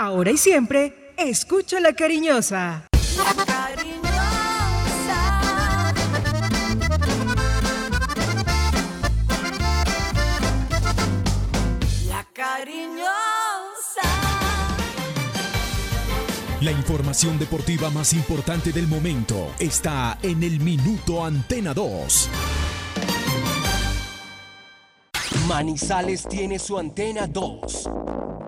Ahora y siempre, escucha la cariñosa. La cariñosa. La cariñosa. La información deportiva más importante del momento está en el Minuto Antena 2. Manizales tiene su antena 2.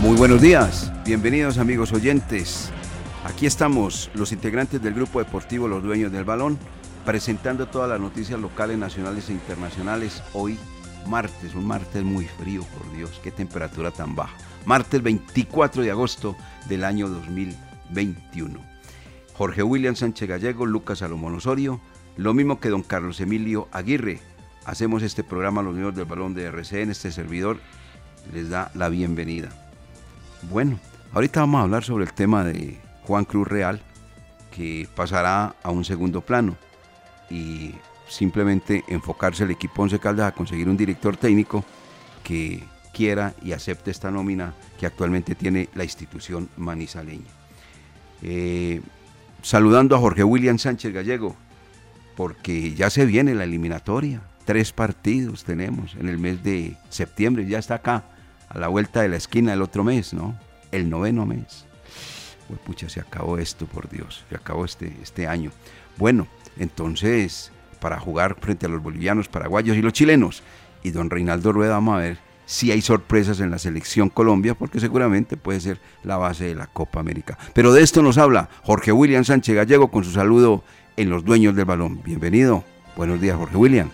Muy buenos días, bienvenidos amigos oyentes. Aquí estamos los integrantes del grupo deportivo Los Dueños del Balón, presentando todas las noticias locales, nacionales e internacionales. Hoy, martes, un martes muy frío, por Dios, qué temperatura tan baja. Martes 24 de agosto del año 2021. Jorge William Sánchez Gallego, Lucas Salomón Osorio, lo mismo que don Carlos Emilio Aguirre. Hacemos este programa Los Dueños del Balón de RCN, este servidor les da la bienvenida. Bueno, ahorita vamos a hablar sobre el tema de Juan Cruz Real, que pasará a un segundo plano y simplemente enfocarse el equipo Once Caldas a conseguir un director técnico que quiera y acepte esta nómina que actualmente tiene la institución manizaleña. Eh, saludando a Jorge William Sánchez Gallego, porque ya se viene la eliminatoria. Tres partidos tenemos en el mes de septiembre, ya está acá a la vuelta de la esquina el otro mes, ¿no? El noveno mes. Uy, pucha, se acabó esto, por Dios, se acabó este, este año. Bueno, entonces, para jugar frente a los bolivianos, paraguayos y los chilenos, y don Reinaldo Rueda, vamos a ver si hay sorpresas en la selección Colombia, porque seguramente puede ser la base de la Copa América. Pero de esto nos habla Jorge William Sánchez Gallego con su saludo en los dueños del balón. Bienvenido. Buenos días, Jorge William.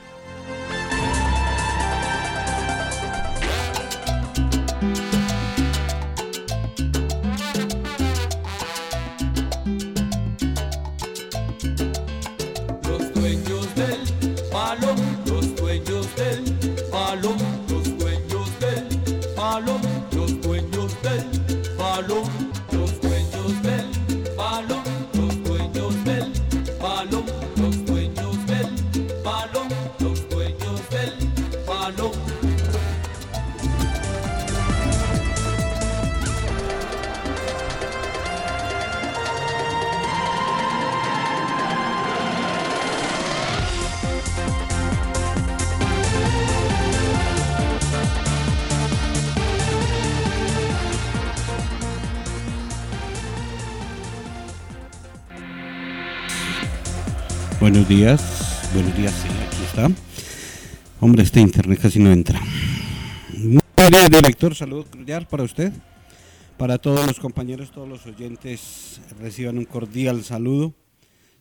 Días, buenos días, sí, aquí está. Hombre, este internet casi no entra. Muy bien, director, saludo cordial para usted, para todos los compañeros, todos los oyentes, reciban un cordial saludo.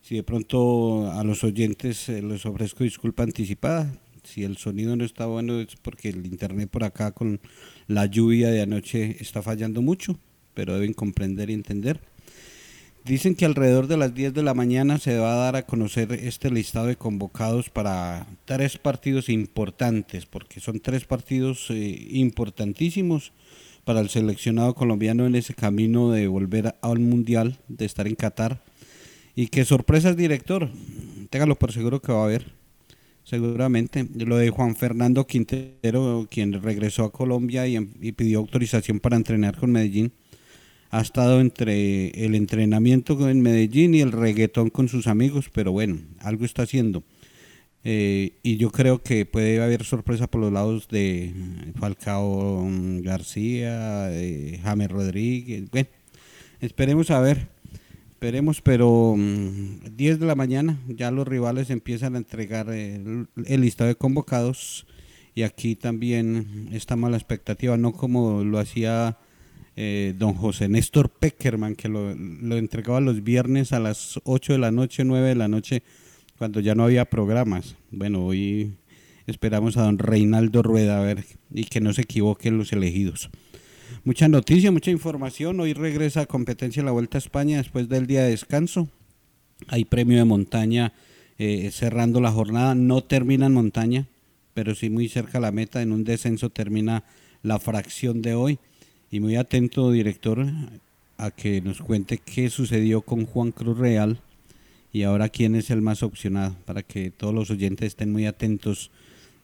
Si de pronto a los oyentes eh, les ofrezco disculpa anticipada, si el sonido no está bueno es porque el internet por acá con la lluvia de anoche está fallando mucho, pero deben comprender y entender. Dicen que alrededor de las 10 de la mañana se va a dar a conocer este listado de convocados para tres partidos importantes, porque son tres partidos eh, importantísimos para el seleccionado colombiano en ese camino de volver al Mundial, de estar en Qatar. Y qué sorpresas, director. Téngalo por seguro que va a haber. Seguramente. Lo de Juan Fernando Quintero, quien regresó a Colombia y, y pidió autorización para entrenar con Medellín ha estado entre el entrenamiento en Medellín y el reggaetón con sus amigos, pero bueno, algo está haciendo. Eh, y yo creo que puede haber sorpresa por los lados de Falcao mm, García, de James Rodríguez. Bueno, esperemos a ver. Esperemos, pero 10 mm, de la mañana ya los rivales empiezan a entregar el, listado de convocados y aquí también está mala expectativa, no como lo hacía eh, don José Néstor Peckerman, que lo, entregaba los viernes a las 8 de la noche, 9 de la noche, cuando ya no había programas. Bueno, hoy esperamos a don Reinaldo Rueda a ver y que no se equivoquen los elegidos. Mucha noticia, mucha información. Hoy regresa a competencia la Vuelta a España después del día de descanso. Hay premio de montaña eh, cerrando la jornada. No termina en montaña, pero sí muy cerca a la meta. En un descenso termina la fracción de hoy. Y muy atento, director, a que nos cuente qué sucedió con Juan Cruz Real y ahora quién es el más opcionado, para que todos los oyentes estén muy atentos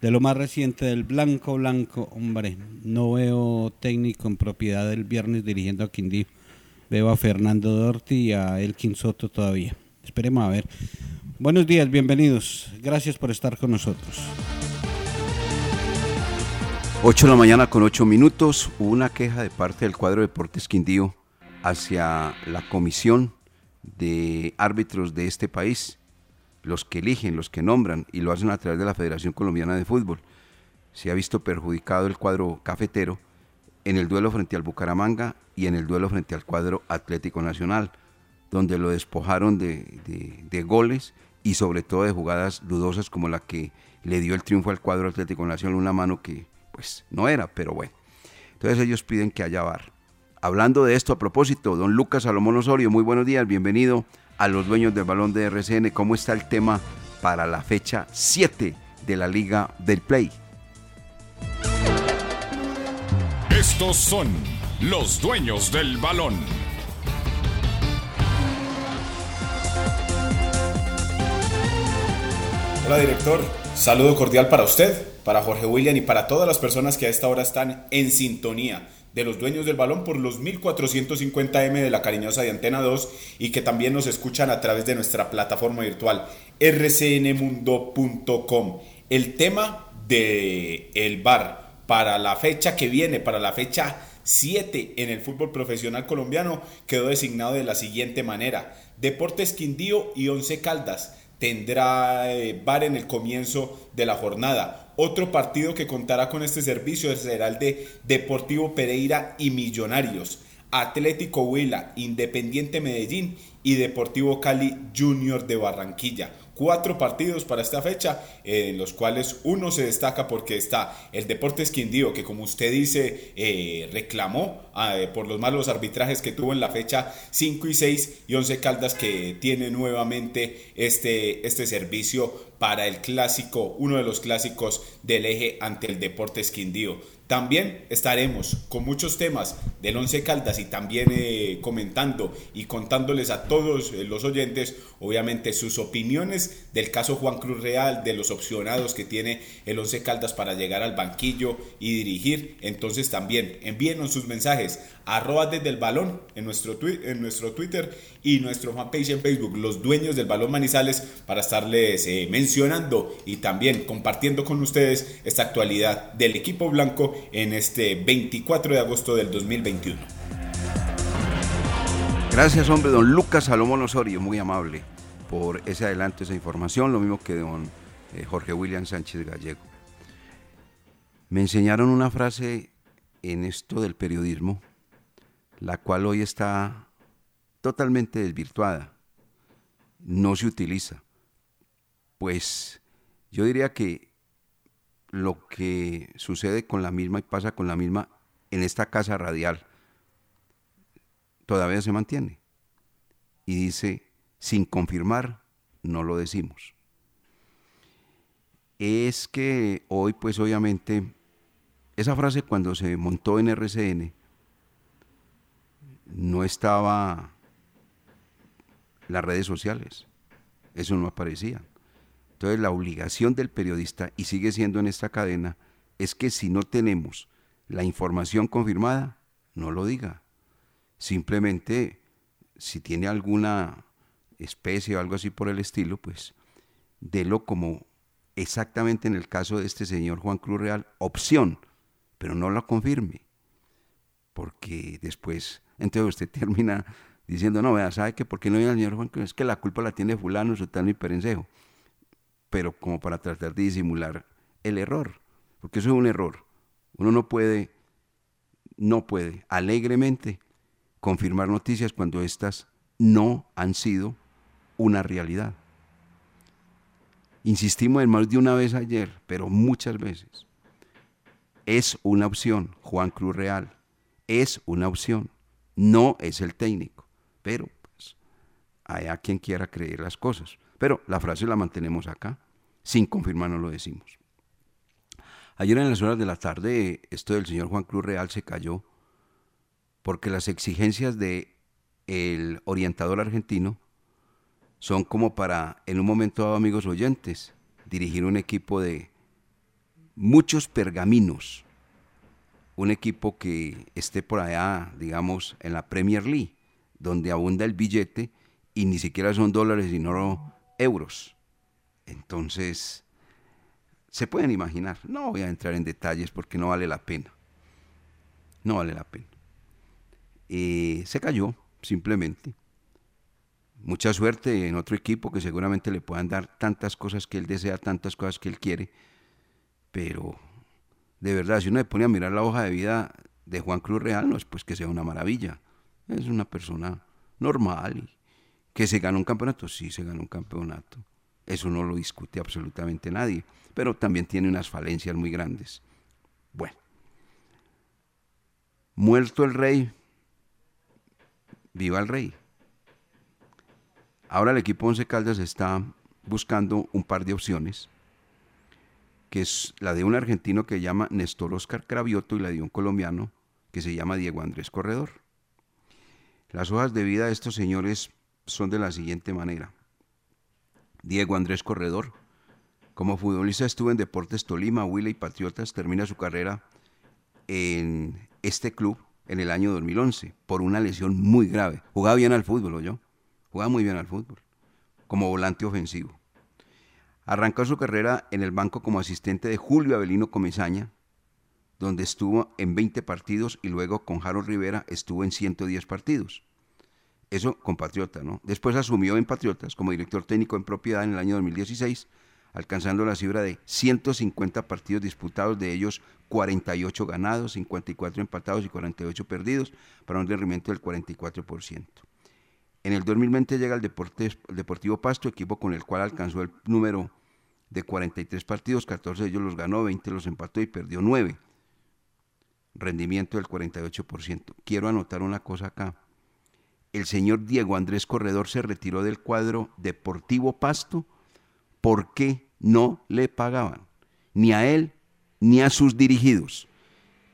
de lo más reciente del Blanco Blanco. Hombre, no veo técnico en propiedad del viernes dirigiendo a Quindío. Veo a Fernando Dorti y a Elkin Soto todavía. Esperemos a ver. Buenos días, bienvenidos. Gracias por estar con nosotros. 8 de la mañana con 8 minutos, hubo una queja de parte del cuadro Deportes Quindío hacia la comisión de árbitros de este país, los que eligen, los que nombran y lo hacen a través de la Federación Colombiana de Fútbol. Se ha visto perjudicado el cuadro cafetero en el duelo frente al Bucaramanga y en el duelo frente al cuadro Atlético Nacional, donde lo despojaron de, de, de goles y sobre todo de jugadas dudosas como la que le dio el triunfo al cuadro Atlético Nacional, una mano que pues no era, pero bueno. Entonces ellos piden que haya bar. Hablando de esto a propósito, don Lucas Salomón Osorio, muy buenos días, bienvenido a los dueños del balón de RCN. ¿Cómo está el tema para la fecha 7 de la Liga del Play? Estos son los dueños del balón. Hola director, saludo cordial para usted para Jorge William y para todas las personas que a esta hora están en sintonía de los dueños del balón por los 1450M de la cariñosa de Antena 2 y que también nos escuchan a través de nuestra plataforma virtual rcnmundo.com. El tema de el bar para la fecha que viene, para la fecha 7 en el fútbol profesional colombiano quedó designado de la siguiente manera: Deportes Quindío y Once Caldas tendrá eh, bar en el comienzo de la jornada. Otro partido que contará con este servicio será el de Deportivo Pereira y Millonarios, Atlético Huila, Independiente Medellín y Deportivo Cali Junior de Barranquilla cuatro partidos para esta fecha, en los cuales uno se destaca porque está el Deportes Quindío, que como usted dice, eh, reclamó ah, por los malos arbitrajes que tuvo en la fecha 5 y 6, y 11 Caldas que tiene nuevamente este, este servicio para el clásico, uno de los clásicos del eje ante el Deportes Quindío. También estaremos con muchos temas del Once Caldas y también eh, comentando y contándoles a todos eh, los oyentes, obviamente, sus opiniones del caso Juan Cruz Real, de los opcionados que tiene el Once Caldas para llegar al banquillo y dirigir. Entonces también envíenos sus mensajes arroba desde el balón en nuestro, en nuestro Twitter y nuestro fanpage en Facebook, los dueños del balón Manizales, para estarles eh, mencionando y también compartiendo con ustedes esta actualidad del equipo blanco en este 24 de agosto del 2021. Gracias, hombre, don Lucas Salomón Osorio, muy amable por ese adelanto, esa información, lo mismo que don eh, Jorge William Sánchez Gallego. Me enseñaron una frase en esto del periodismo la cual hoy está totalmente desvirtuada, no se utiliza. Pues yo diría que lo que sucede con la misma y pasa con la misma en esta casa radial todavía se mantiene. Y dice, sin confirmar, no lo decimos. Es que hoy, pues obviamente, esa frase cuando se montó en RCN, no estaba las redes sociales, eso no aparecía. Entonces la obligación del periodista, y sigue siendo en esta cadena, es que si no tenemos la información confirmada, no lo diga. Simplemente, si tiene alguna especie o algo así por el estilo, pues délo como exactamente en el caso de este señor Juan Cruz Real, opción, pero no lo confirme, porque después, entonces usted termina diciendo, no, vea, ¿sabe que por qué no viene el señor Juan? Es que la culpa la tiene fulano, sutano y perencejo, pero como para tratar de disimular el error, porque eso es un error. Uno no puede, no puede alegremente confirmar noticias cuando éstas no han sido una realidad. Insistimos en más de una vez ayer, pero muchas veces. Es una opción, Juan Cruz Real. Es una opción. No es el técnico. Pero pues, hay a quien quiera creer las cosas. Pero la frase la mantenemos acá. Sin confirmar no lo decimos. Ayer en las horas de la tarde, esto del señor Juan Cruz Real se cayó porque las exigencias de el orientador argentino son como para, en un momento dado, amigos oyentes, dirigir un equipo de muchos pergaminos, un equipo que esté por allá, digamos, en la Premier League, donde abunda el billete y ni siquiera son dólares, sino euros. Entonces, se pueden imaginar, no voy a entrar en detalles porque no vale la pena, no vale la pena. Eh, se cayó, simplemente mucha suerte en otro equipo que seguramente le puedan dar tantas cosas que él desea, tantas cosas que él quiere. Pero de verdad, si uno le pone a mirar la hoja de vida de Juan Cruz Real, no es pues que sea una maravilla. Es una persona normal. ¿Que se gana un campeonato? Sí, se gana un campeonato. Eso no lo discute absolutamente nadie. Pero también tiene unas falencias muy grandes. Bueno. Muerto el rey, viva el rey. Ahora el equipo Once Caldas está buscando un par de opciones, que es la de un argentino que se llama Néstor Oscar Cravioto y la de un colombiano que se llama Diego Andrés Corredor. Las hojas de vida de estos señores son de la siguiente manera. Diego Andrés Corredor, como futbolista estuvo en Deportes Tolima, Huila y Patriotas, termina su carrera en este club en el año 2011 por una lesión muy grave. Jugaba bien al fútbol, ¿o yo? Jugaba muy bien al fútbol, como volante ofensivo. Arrancó su carrera en el banco como asistente de Julio Avelino Comesaña, donde estuvo en 20 partidos y luego con Harold Rivera estuvo en 110 partidos. Eso con Patriota, ¿no? Después asumió en Patriotas como director técnico en propiedad en el año 2016, alcanzando la cifra de 150 partidos disputados, de ellos 48 ganados, 54 empatados y 48 perdidos, para un rendimiento del 44%. En el 2020 llega el, Deportivo Pasto, equipo con el cual alcanzó el número de 43 partidos, 14 de ellos los ganó, 20 los empató y perdió 9. Rendimiento del 48%. Quiero anotar una cosa acá. El señor Diego Andrés Corredor se retiró del cuadro Deportivo Pasto porque no le pagaban, ni a él ni a sus dirigidos.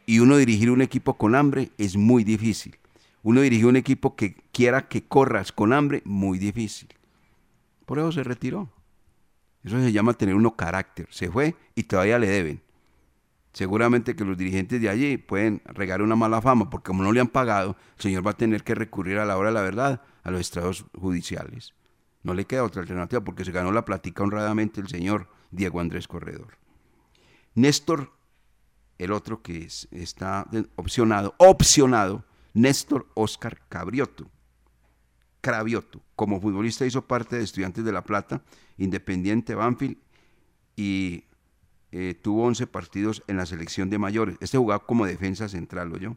Y uno dirigir un equipo con hambre es muy difícil. Uno dirige un equipo que quiera que corras con hambre, muy difícil. Por eso se retiró. Eso se llama tener uno carácter. Se fue y todavía le deben. Seguramente que los dirigentes de allí pueden regar una mala fama, porque como no le han pagado, el señor va a tener que recurrir a la hora de la verdad a los estrados judiciales. No le queda otra alternativa porque se ganó la plática honradamente el señor Diego Andrés Corredor. Néstor, el otro que está opcionado, opcionado, Néstor Oscar Cabrioto. Cravioto. Como futbolista hizo parte de Estudiantes de La Plata, Independiente Banfield y eh, tuvo 11 partidos en la selección de mayores. Este jugaba como defensa central, ¿o yo?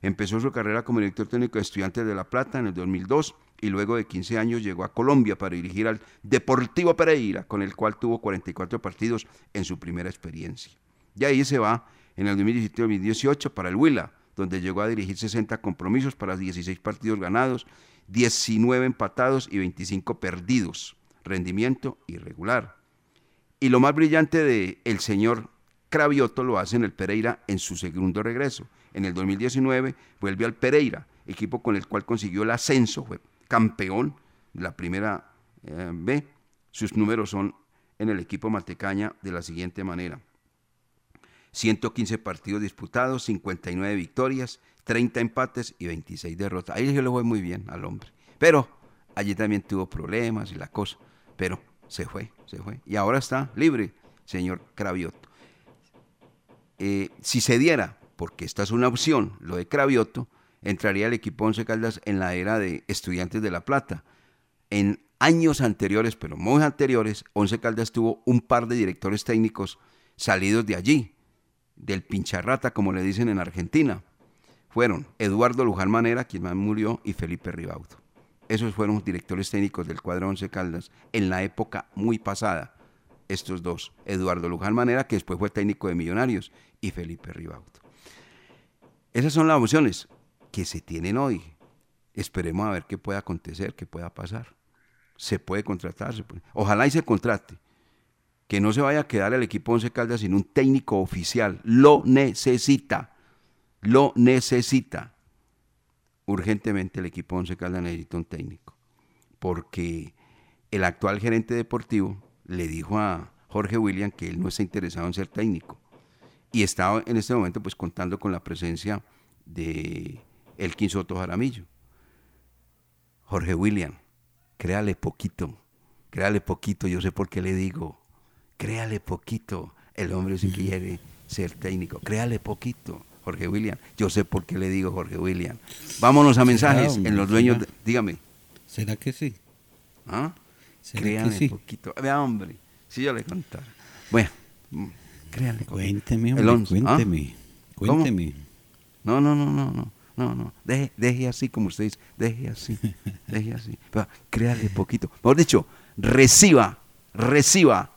Empezó su carrera como director técnico de Estudiantes de La Plata en el 2002 y luego de 15 años llegó a Colombia para dirigir al Deportivo Pereira, con el cual tuvo 44 partidos en su primera experiencia. Y ahí se va en el 2017-2018 para el Huila, donde llegó a dirigir 60 compromisos para 16 partidos ganados, 19 empatados y 25 perdidos. Rendimiento irregular. Y lo más brillante de el señor Cravioto lo hace en el Pereira en su segundo regreso. En el 2019 vuelve al Pereira, equipo con el cual consiguió el ascenso, fue campeón de la primera eh, B. Sus números son en el equipo Matecaña de la siguiente manera. 115 partidos disputados, 59 victorias, 30 empates y 26 derrotas. Ahí se lo fue muy bien al hombre. Pero allí también tuvo problemas y la cosa. Pero se fue, se fue. Y ahora está libre. señor Cravioto. Eh, si se diera, porque esta es una opción, lo de Cravioto, entraría el equipo Once Caldas en la era de Estudiantes de La Plata. En años anteriores, pero muy anteriores, Once Caldas tuvo un par de directores técnicos salidos de allí, del pincharrata, como le dicen en Argentina. Fueron Eduardo Luján Manera, quien más murió, y Felipe Ribaudo. Esos fueron directores técnicos del cuadro Once Caldas en la época muy pasada. Estos dos, Eduardo Luján Manera, que después fue técnico de Millonarios, y Felipe Ribaudo. Esas son las opciones que se tienen hoy. Esperemos a ver qué puede acontecer, qué pueda pasar. Se puede contratar, se puede- ojalá y se contrate. Que no se vaya a quedar el equipo Once Caldas sin un técnico oficial. Lo necesita. Lo necesita. Urgentemente el equipo Once Caldas necesita un técnico. Porque el actual gerente deportivo le dijo a Jorge William que él no está interesado en ser técnico. Y está en este momento pues contando con la presencia de Elkin Soto Jaramillo. Jorge William, créale poquito, créale poquito, yo sé por qué le digo, créale poquito, el hombre si quiere ser técnico, créale poquito, Jorge William, yo sé por qué le digo Jorge William. Vámonos a mensajes en los dueños, de- dígame. ¿Será que sí? ¿Ah? ¿Será Créale que sí? poquito, vea hombre, si yo le contara. Bueno, mm, créale. Cuénteme, El hombre, once, ¿ah? cuénteme. ¿Cómo? Cuénteme. No, no, no, no, no, no, no. Deje, deje así como usted dice, deje así, deje así. Pero créale poquito. Mejor dicho, reciba, reciba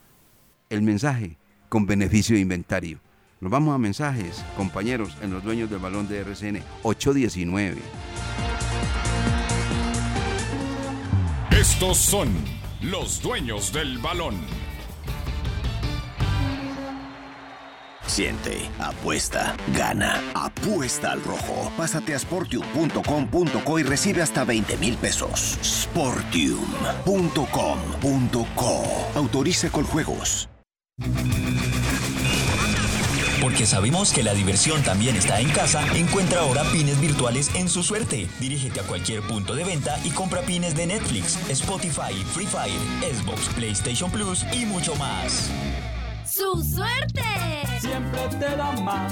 el mensaje con beneficio de inventario. Nos vamos a mensajes, compañeros, en los dueños del balón de RCN 819. Estos son los dueños del balón. Siente, apuesta, gana. Apuesta al rojo. Pásate a sportium.com.co y recibe hasta 20 mil pesos. Sportium.com.co. Autorice con juegos. Porque sabemos que la diversión también está en casa, encuentra ahora pines virtuales en su suerte. Dirígete a cualquier punto de venta y compra pines de Netflix, Spotify, Free Fire, Xbox, PlayStation Plus y mucho más. ¡Su suerte! Siempre te da más.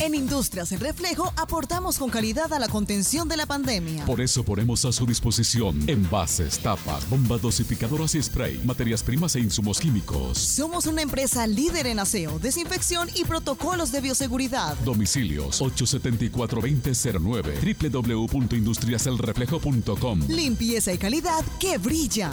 En Industrias El Reflejo aportamos con calidad a la contención de la pandemia. Por eso ponemos a su disposición envases, tapas, bombas dosificadoras y spray, materias primas e insumos químicos. Somos una empresa líder en aseo, desinfección y protocolos de bioseguridad. Domicilios 874-2009 www.industriaselreflejo.com Limpieza y calidad que brillan.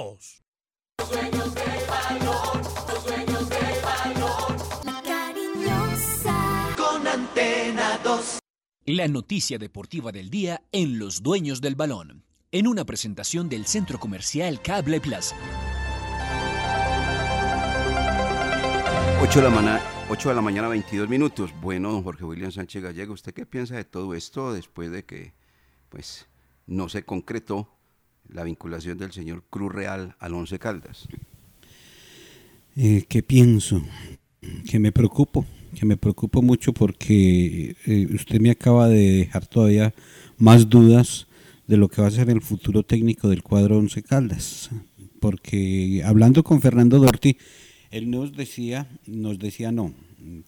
840 0662. Con antena 2. La noticia deportiva del día en Los Dueños del Balón, en una presentación del Centro Comercial Cable Plaza. 8 de, la mañana, 8 de la mañana, 22 minutos. Bueno, don Jorge William Sánchez Gallego, ¿usted qué piensa de todo esto después de que pues, no se concretó la vinculación del señor Cruz Real al Once Caldas? Eh, ¿Qué pienso? que me preocupo, que me preocupo mucho porque eh, usted me acaba de dejar todavía más dudas de lo que va a ser el futuro técnico del cuadro Once Caldas. Porque hablando con Fernando Dorti, él nos decía, nos decía no,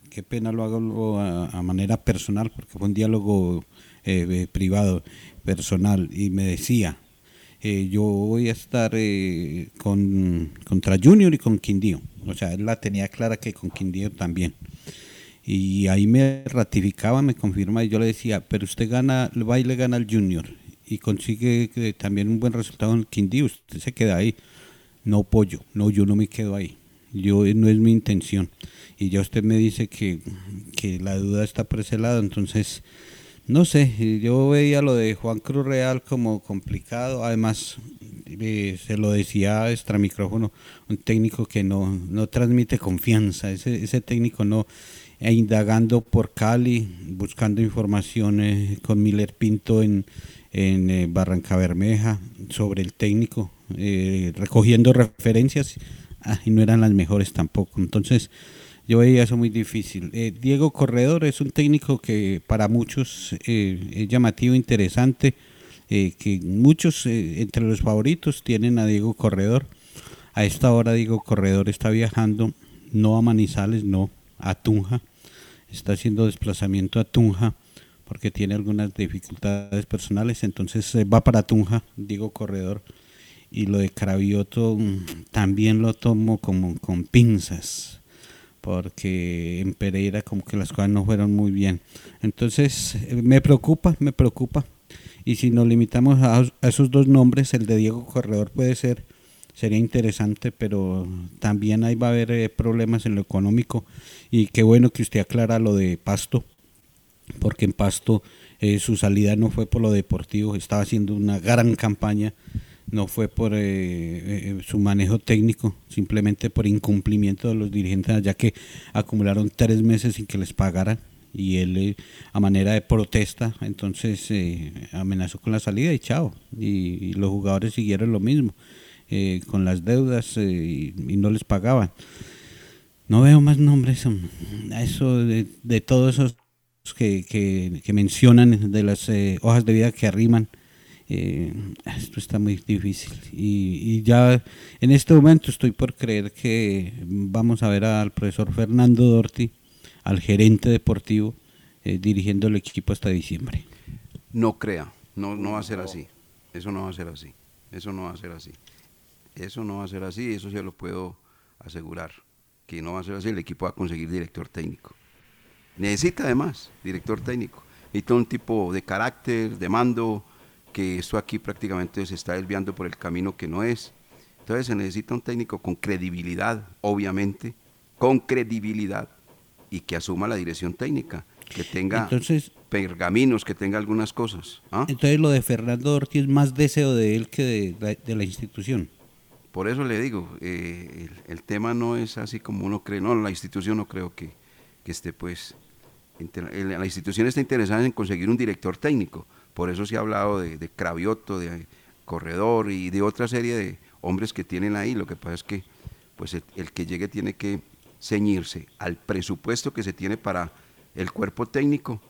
qué pena lo hago a, manera personal, porque fue un diálogo eh, privado, personal, y me decía, eh, yo voy a estar con, contra Junior y con Quindío. O sea, él la tenía clara que con Quindío también. Y ahí me ratificaba, me confirma, y yo le decía, pero usted gana, va y le gana al Junior, y consigue también un buen resultado en el Quindío, usted se queda ahí. No pollo, no, yo no me quedo ahí. Yo no es mi intención y ya usted me dice que, la duda está por ese lado, entonces no sé, yo veía lo de Juan Cruz Real como complicado, además eh, se lo decía extra micrófono, un técnico que no, no transmite confianza, ese, ese técnico no, e indagando por Cali, buscando información eh, con Miller Pinto en, en eh, Barranca Bermeja sobre el técnico, recogiendo referencias. Ah, y no eran las mejores tampoco, entonces yo veía eso muy difícil. Eh, Diego Corredor es un técnico que para muchos eh, es llamativo, interesante, eh, que muchos entre los favoritos tienen a Diego Corredor. A esta hora Diego Corredor está viajando no a Manizales, no a Tunja. Está haciendo desplazamiento a Tunja porque tiene algunas dificultades personales, entonces va para Tunja, Diego Corredor. Y lo de Cravioto mm, también lo tomo como con pinzas porque en Pereira como que las cosas no fueron muy bien. Entonces eh, me preocupa, me preocupa. Y si nos limitamos a, esos dos nombres, el de Diego Corredor puede ser, sería interesante, pero también ahí va a haber eh, problemas en lo económico. Y qué bueno que usted aclara lo de Pasto, porque en Pasto eh, su salida no fue por lo deportivo, estaba haciendo una gran campaña no fue por eh, eh, su manejo técnico, simplemente por incumplimiento de los dirigentes, ya que acumularon tres meses sin que les pagaran y él eh, a manera de protesta, entonces amenazó con la salida y chao, y, los jugadores siguieron lo mismo, con las deudas y, no les pagaban. No veo más nombres, eso de, de todos esos que, que mencionan, de las hojas de vida que arriman eh, esto está muy difícil. Y, ya en este momento estoy por creer que vamos a ver al profesor Fernando Dorti, al gerente deportivo, eh, dirigiendo el equipo hasta diciembre. No crea, no, no va a ser así, eso no va a ser así, eso no va a ser así, eso no va a ser así, eso se lo puedo asegurar, que no va a ser así, el equipo va a conseguir director técnico. Necesita además director técnico, necesita un tipo de carácter, de mando, que esto aquí prácticamente se está desviando por el camino que no es. Entonces se necesita un técnico con credibilidad, obviamente, con credibilidad y que asuma la dirección técnica, que tenga pergaminos, que tenga algunas cosas. ¿ah? Entonces lo de Fernando Ortiz es más deseo de él que de, la institución. Por eso le digo, eh, el, tema no es así como uno cree, no, la institución no creo que, que esté pues, la institución está interesada en conseguir un director técnico, por eso se ha hablado de, Cravioto, de Corredor y de otra serie de hombres que tienen ahí. Lo que pasa es que pues el, que llegue tiene que ceñirse al presupuesto que se tiene para el cuerpo técnico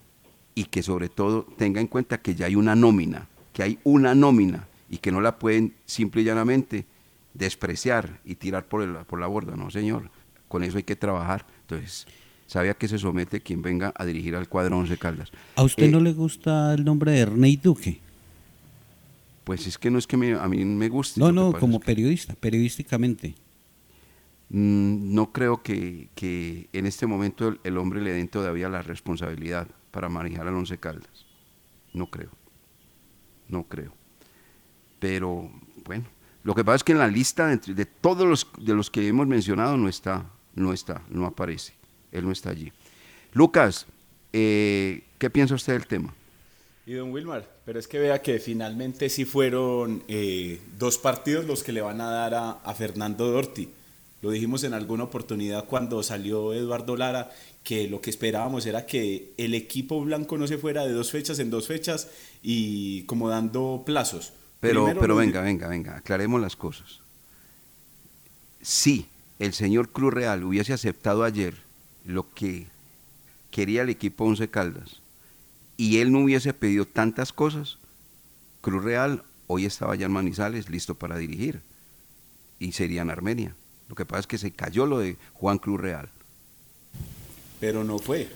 y que sobre todo tenga en cuenta que ya hay una nómina, que hay una nómina y que no la pueden simple y llanamente despreciar y tirar por, el, por la borda, no señor, con eso hay que trabajar. Entonces, sabía que se somete quien venga a dirigir al cuadro Once Caldas. ¿A usted no eh, le gusta el nombre de Ernei Duque? Pues es que no es que a mí me guste. No, no, como periodista, periodísticamente. Mm, no creo que, en este momento el, hombre le den todavía la responsabilidad para manejar al Once Caldas. No creo. No creo. Pero bueno, lo que pasa es que en la lista de, de todos los de los que hemos mencionado no está, no está, no aparece él no está allí. Lucas, eh, ¿qué piensa usted del tema? Y don Wilmar, pero es que vea que finalmente sí fueron eh, dos partidos los que le van a dar a, Fernando Dorti. Lo dijimos en alguna oportunidad cuando salió Eduardo Lara, que lo que esperábamos era que el equipo blanco no se fuera de dos fechas en dos fechas y como dando plazos. Pero, pero venga, venga, venga, aclaremos las cosas. Si el señor Cruz Real hubiese aceptado ayer lo que quería el equipo Once Caldas y él no hubiese pedido tantas cosas, Cruz Real hoy estaba ya en Manizales listo para dirigir y sería en Armenia. Lo que pasa es que se cayó lo de Juan Cruz Real. Pero no fue.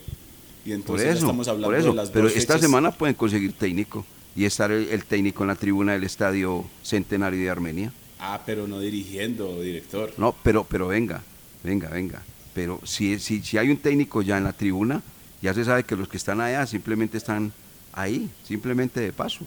Y entonces por eso, estamos hablando por eso. de las Pero esta fechas. semana pueden conseguir técnico y estar el, el técnico en la tribuna del Estadio Centenario de Armenia. Ah, pero no dirigiendo, director. No, pero, pero venga, venga, venga. Pero si, si, si hay un técnico ya en la tribuna, ya se sabe que los que están allá simplemente están ahí, simplemente de paso.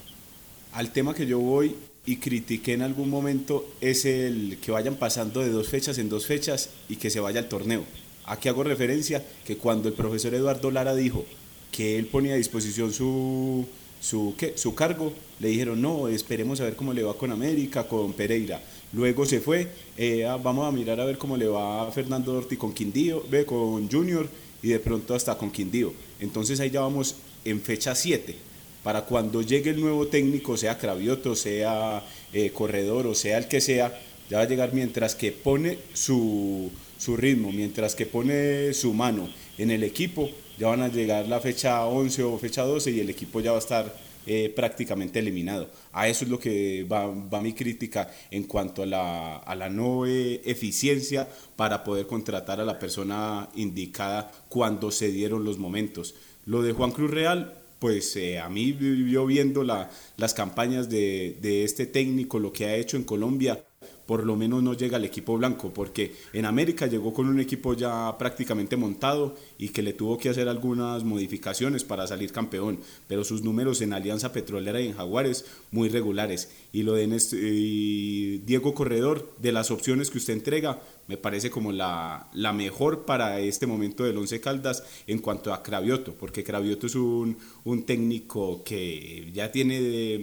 Al tema que yo voy y critiqué en algún momento es el que vayan pasando de dos fechas en dos fechas y que se vaya al torneo. Aquí hago referencia que cuando el profesor Eduardo Lara dijo que él ponía a disposición su, su, ¿qué? su cargo, le dijeron no, esperemos a ver cómo le va con América, con Pereira. Luego se fue, eh, ah, vamos a mirar a ver cómo le va a Fernando Dorti con Quindío, ve con Junior y de pronto hasta con Quindío. Entonces ahí ya vamos en fecha 7 para cuando llegue el nuevo técnico, sea Cravioto, sea eh, Corredor o sea el que sea, ya va a llegar mientras que pone su, su ritmo, mientras que pone su mano en el equipo, ya van a llegar la fecha 11 o fecha 12 y el equipo ya va a estar eh, prácticamente eliminado. A eso es lo que va, va mi crítica en cuanto a la, a la no eh, eficiencia para poder contratar a la persona indicada cuando se dieron los momentos. Lo de Juan Cruz Real, pues eh, a mí yo viendo la, las campañas de, de este técnico, lo que ha hecho en Colombia, por lo menos no llega al equipo blanco, porque en América llegó con un equipo ya prácticamente montado y que le tuvo que hacer algunas modificaciones para salir campeón, pero sus números en Alianza Petrolera y en Jaguares muy regulares. Y lo de Nest- y Diego Corredor, de las opciones que usted entrega, me parece como la, la mejor para este momento del Once Caldas en cuanto a Cravioto, porque Cravioto es un, un técnico que ya tiene de-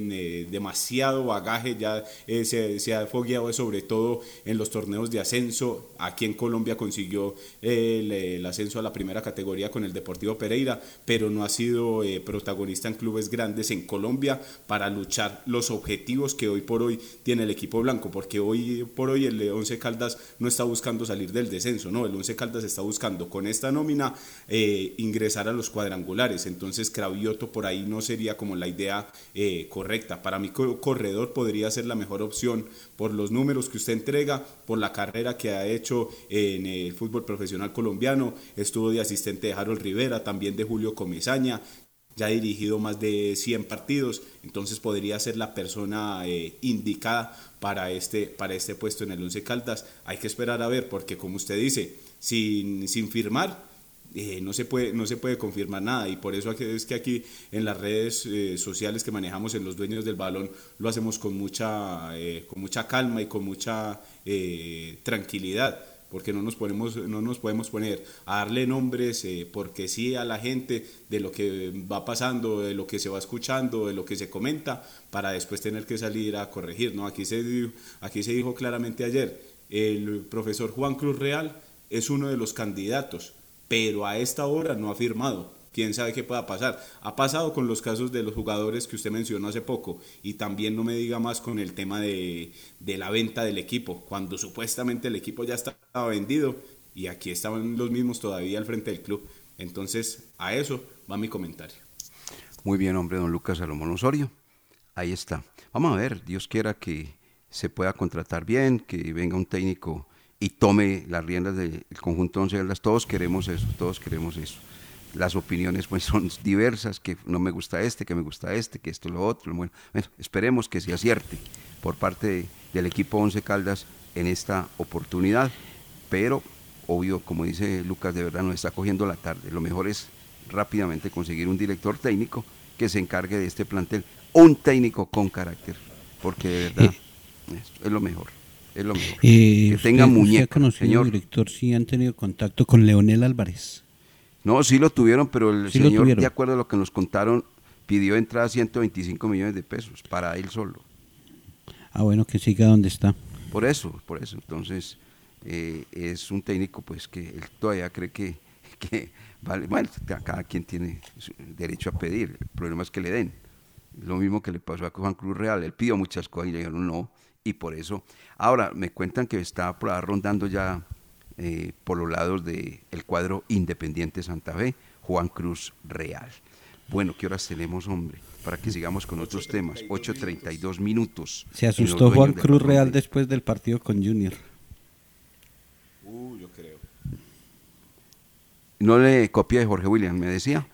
eh, demasiado bagaje, ya eh, se, se ha fogueado sobre todo en los torneos de ascenso. Aquí en Colombia consiguió eh, el, el ascenso a la primera categoría con el Deportivo Pereira, pero no ha sido eh, protagonista en clubes grandes en Colombia para luchar los objetivos que hoy por hoy tiene el equipo blanco, porque hoy por hoy el Once Caldas no está buscando salir del descenso, no, el Once Caldas está buscando con esta nómina eh, ingresar a los cuadrangulares, entonces Cravioto por ahí no sería como la idea eh, correcta. Para mí co- Corredor podría ser la mejor opción por los números que usted entrega, por la carrera que ha hecho en el fútbol profesional colombiano, estuvo de asistente de Harold Rivera, también de Julio Comesaña, ya ha dirigido más de 100 partidos, entonces podría ser la persona eh, indicada para este, para este puesto en el Once Caldas. Hay que esperar a ver, porque como usted dice, sin, sin firmar, eh, no, se puede, no se puede confirmar nada y por eso es que aquí en las redes eh, sociales que manejamos en los dueños del balón lo hacemos con mucha, eh, con mucha calma y con mucha eh, tranquilidad porque no nos, ponemos, no nos podemos poner a darle nombres eh, porque sí a la gente de lo que va pasando, de lo que se va escuchando, de lo que se comenta, para después tener que salir a corregir. ¿no? Aquí, se, di- aquí se dijo claramente ayer, el profesor Juan Cruz Real es uno de los candidatos, pero a esta hora no ha firmado. Quién sabe qué pueda pasar. Ha pasado con los casos de los jugadores que usted mencionó hace poco y también no me diga más con el tema de, de la venta del equipo, cuando supuestamente el equipo ya estaba vendido y aquí estaban los mismos todavía al frente del club. Entonces, a eso va mi comentario. Muy bien, hombre, don Lucas Salomón Osorio. Ahí está. Vamos a ver, Dios quiera que se pueda contratar bien, que venga un técnico y tome las riendas del conjunto Once Caldas. Todos queremos eso, todos queremos eso. Las opiniones pues son diversas, que no me gusta este, que me gusta este, que esto, lo otro. Bueno, bueno, esperemos que se acierte por parte de- del equipo Once Caldas en esta oportunidad, pero obvio, como dice Lucas, de verdad nos está cogiendo la tarde. Lo mejor es rápidamente conseguir un director técnico que se encargue de este plantel, un técnico con carácter, porque de verdad es, es lo mejor, es lo mejor. Eh, que usted- tenga usted ha muñeca, conocido, señor. director, si han tenido contacto con Leonel Álvarez. No, sí lo tuvieron, pero el Sí señor, de acuerdo a lo que nos contaron, pidió entrada a 125 millones de pesos para él solo. Ah, bueno, que siga donde está. Por eso, por eso. Entonces, eh, es un técnico pues que él todavía cree que, que vale, bueno, ca- cada quien tiene derecho a pedir, el problema es que le den. Lo mismo que le pasó a Juan Cruz Real, él pidió muchas cosas y le dijeron no, y por eso. Ahora, me cuentan que está por ahí rondando ya eh, por los lados del cuadro Independiente Santa Fe, Juan Cruz Real. Bueno, ¿qué horas tenemos, hombre? Para que sigamos con otros temas. 8.32 minutos. Se asustó Juan Cruz Real después del partido con Junior. Uh, yo creo. No le copié de Jorge William, me decía.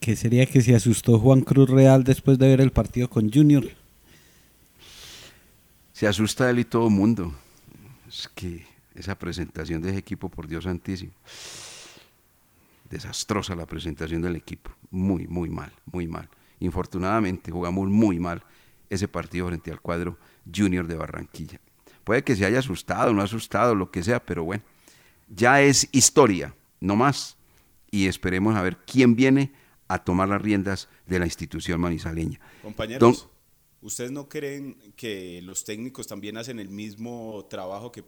¿Qué sería que se asustó Juan Cruz Real después de ver el partido con Junior? Se asusta él y todo el mundo. Es que esa presentación de ese equipo, por Dios santísimo. Desastrosa la presentación del equipo. Muy, muy mal, muy mal. Infortunadamente jugamos muy mal ese partido frente al cuadro Junior de Barranquilla. Puede que se haya asustado, no asustado, lo que sea, pero bueno, ya es historia, no más. Y esperemos a ver quién viene a tomar las riendas de la institución manizaleña. Compañeros. ¿Ustedes no creen que los técnicos también hacen el mismo trabajo que,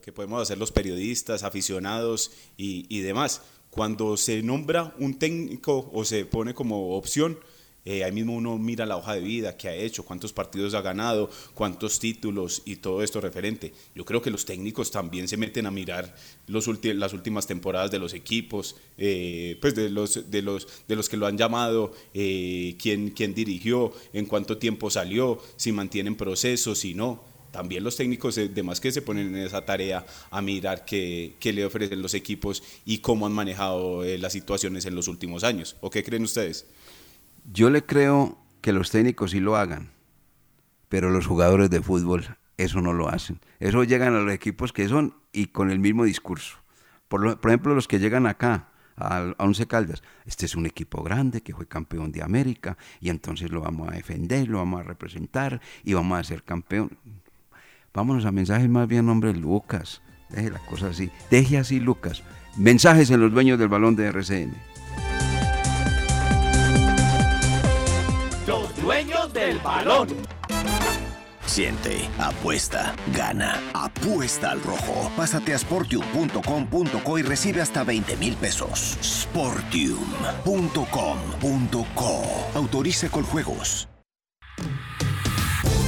que podemos hacer los periodistas, aficionados y, y, demás? Cuando se nombra un técnico o se pone como opción, eh, ahí mismo uno mira la hoja de vida, qué ha hecho, cuántos partidos ha ganado, cuántos títulos y todo esto referente. Yo creo que los técnicos también se meten a mirar los las últimas temporadas de los equipos, eh, pues de los, de, los, que lo han llamado, eh, quién, dirigió, en cuánto tiempo salió, si mantienen procesos, si no también los técnicos de más que se ponen en esa tarea a mirar qué le ofrecen los equipos y cómo han manejado las situaciones en los últimos años. ¿O qué creen ustedes? Yo le creo que los técnicos sí lo hagan, pero los jugadores de fútbol eso no lo hacen. Eso llegan a los equipos que son y con el mismo discurso. Por, ejemplo, los que llegan acá, a, Once Caldas, este es un equipo grande que fue campeón de América y entonces lo vamos a defender, lo vamos a representar y vamos a ser campeón. Vámonos a mensajes más bien, hombre, Lucas. Deje la cosa así. Deje así, Lucas. Mensajes en los dueños del balón de RCN. Del balón. Siente, apuesta, gana, apuesta al rojo. Pásate a sportium.com.co y recibe hasta 20 mil pesos. Sportium.com.co. Autoriza con juegos.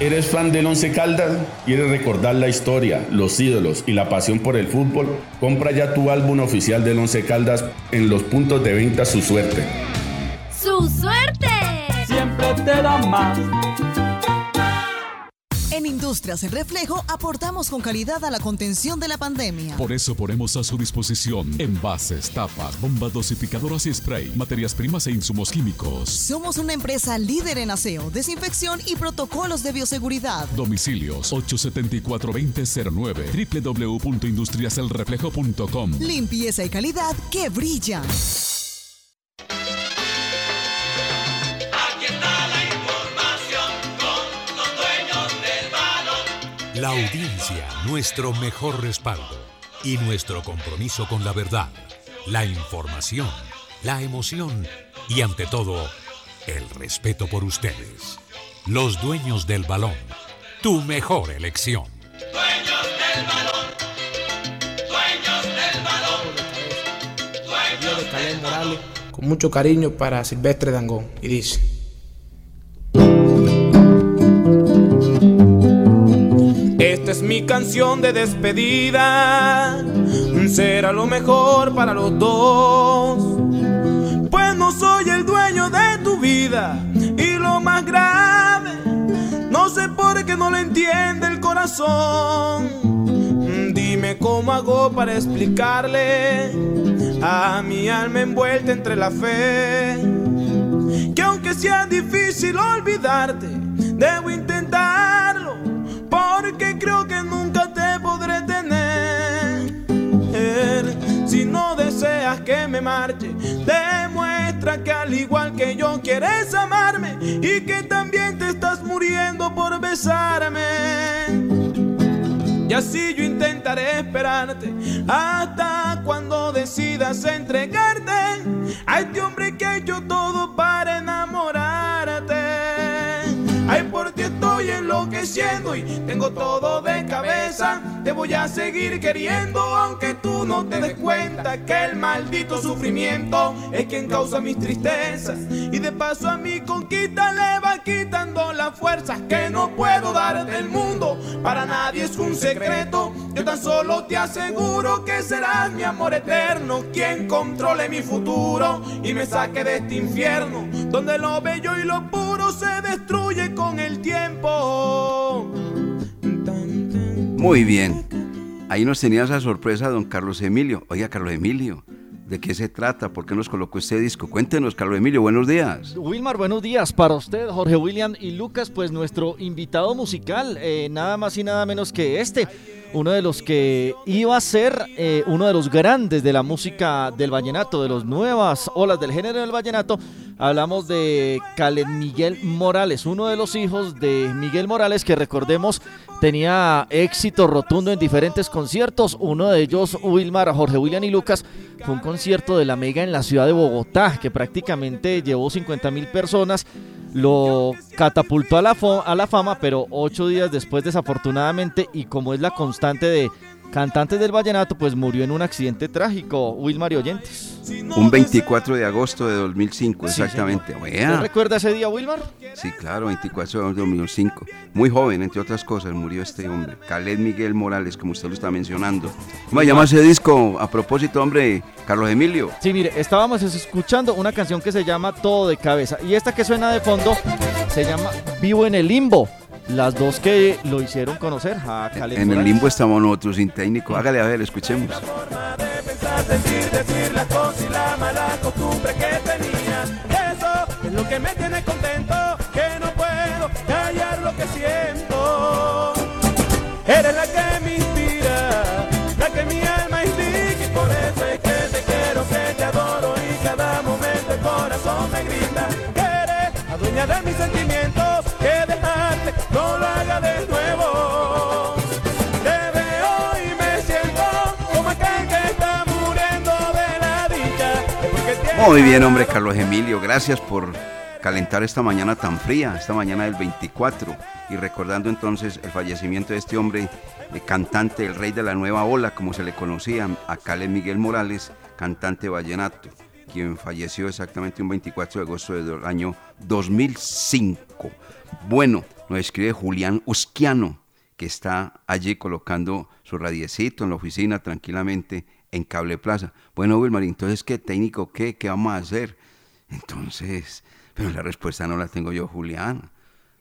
¿Eres fan del Once Caldas? ¿Quieres recordar la historia, los ídolos y la pasión por el fútbol? Compra ya tu álbum oficial del Once Caldas en los puntos de venta Su Suerte. ¡Su suerte! Siempre te da más. En Industrias El Reflejo aportamos con calidad a la contención de la pandemia. Por eso ponemos a su disposición envases, tapas, bombas dosificadoras y spray, materias primas e insumos químicos. Somos una empresa líder en aseo, desinfección y protocolos de bioseguridad. Domicilios 874-2009 www.industriaselreflejo.com Limpieza y calidad que brillan. La audiencia, nuestro mejor respaldo y nuestro compromiso con la verdad, la información, la emoción y ante todo, el respeto por ustedes. Los dueños del balón, tu mejor elección. Dueños del balón. Dueños del balón. Dueños del balón. con mucho cariño para Silvestre Dangón. Y dice. Es mi canción de despedida, será lo mejor para los dos. Pues no soy el dueño de tu vida y lo más grave, no sé por qué no lo entiende el corazón. Dime cómo hago para explicarle a mi alma envuelta entre la fe que aunque sea difícil olvidarte, debo intentarlo porque creo que nunca te podré tener. Si no deseas que me marche, demuestra que al igual que yo quieres amarme y que también te estás muriendo por besarme. Y así yo intentaré esperarte hasta cuando decidas entregarte a este hombre que ha hecho todo para enamorarte. Ay, por ti estoy enloqueciendo y tengo todo de cabeza. Te voy a seguir queriendo, aunque tú no te des cuenta que el maldito sufrimiento es quien causa mis tristezas. Y de paso a mi conquista le va quitando las fuerzas que no puedo dar del mundo. Para nadie es un secreto. Yo tan solo te aseguro que serás mi amor eterno, quien controle mi futuro y me saque de este infierno, donde lo bello y lo puro se destruye con el tiempo. Muy bien. Ahí nos tenía esa sorpresa don Carlos Emilio. Oiga, Carlos Emilio, ¿de qué se trata? ¿Por qué nos colocó este disco? Cuéntenos, Carlos Emilio, buenos días. Wilmar, buenos días para usted, Jorge William y Lucas, pues nuestro invitado musical, eh, nada más y nada menos que este, uno de los que iba a ser eh, uno de los grandes de la música del vallenato, de las nuevas olas del género del vallenato. Hablamos de Caled Miguel Morales, uno de los hijos de Miguel Morales que recordemos tenía éxito rotundo en diferentes conciertos. Uno de ellos, Wilmar, Jorge William y Lucas, fue un concierto de la Mega en la ciudad de Bogotá que prácticamente llevó 50 mil personas lo catapultó a la, a la fama, pero ocho días después, desafortunadamente, y como es la constante de cantantes del vallenato, pues murió en un accidente trágico, Wilmar y Oyentes. Un 24 de agosto de 2005, exactamente. ¿Usted recuerda ese día, Wilmar? Sí, claro, 24 de agosto de 2005. Muy joven, entre otras cosas, murió este hombre. Caled Miguel Morales, como usted lo está mencionando. ¿Cómo se llama ese disco? A propósito, hombre, Carlos Emilio. Sí, mire, estábamos escuchando una canción que se llama Todo de Cabeza. Y esta que suena de fondo se llama Vivo en el Limbo. Las dos que lo hicieron conocer a En el limbo estamos nosotros sin técnico. Hágale a ver, escuchemos. decir, decir las cosas y la mala costumbre que tenía. Eso es lo que me tiene contento, que no puedo callar lo que siento. Eres la que me inspira, la que mi alma indica y por eso es que te quiero, que te adoro y cada momento el corazón me grita. Que eres la dueña de mis sentimientos, Muy bien, hombre, Carlos Emilio. Gracias por calentar esta mañana tan fría, esta mañana del 24. Y recordando entonces el fallecimiento de este hombre, eh, cantante, el rey de la nueva ola, como se le conocía, a Caleb Miguel Morales, cantante vallenato, quien falleció exactamente un 24 de agosto del año 2005. Bueno, nos escribe Julián Usquiano, que está allí colocando su radiecito en la oficina tranquilamente en Cable Plaza. Bueno, Wilmar, entonces, ¿qué técnico qué? ¿Qué vamos a hacer? Entonces, pero la respuesta no la tengo yo, Julián.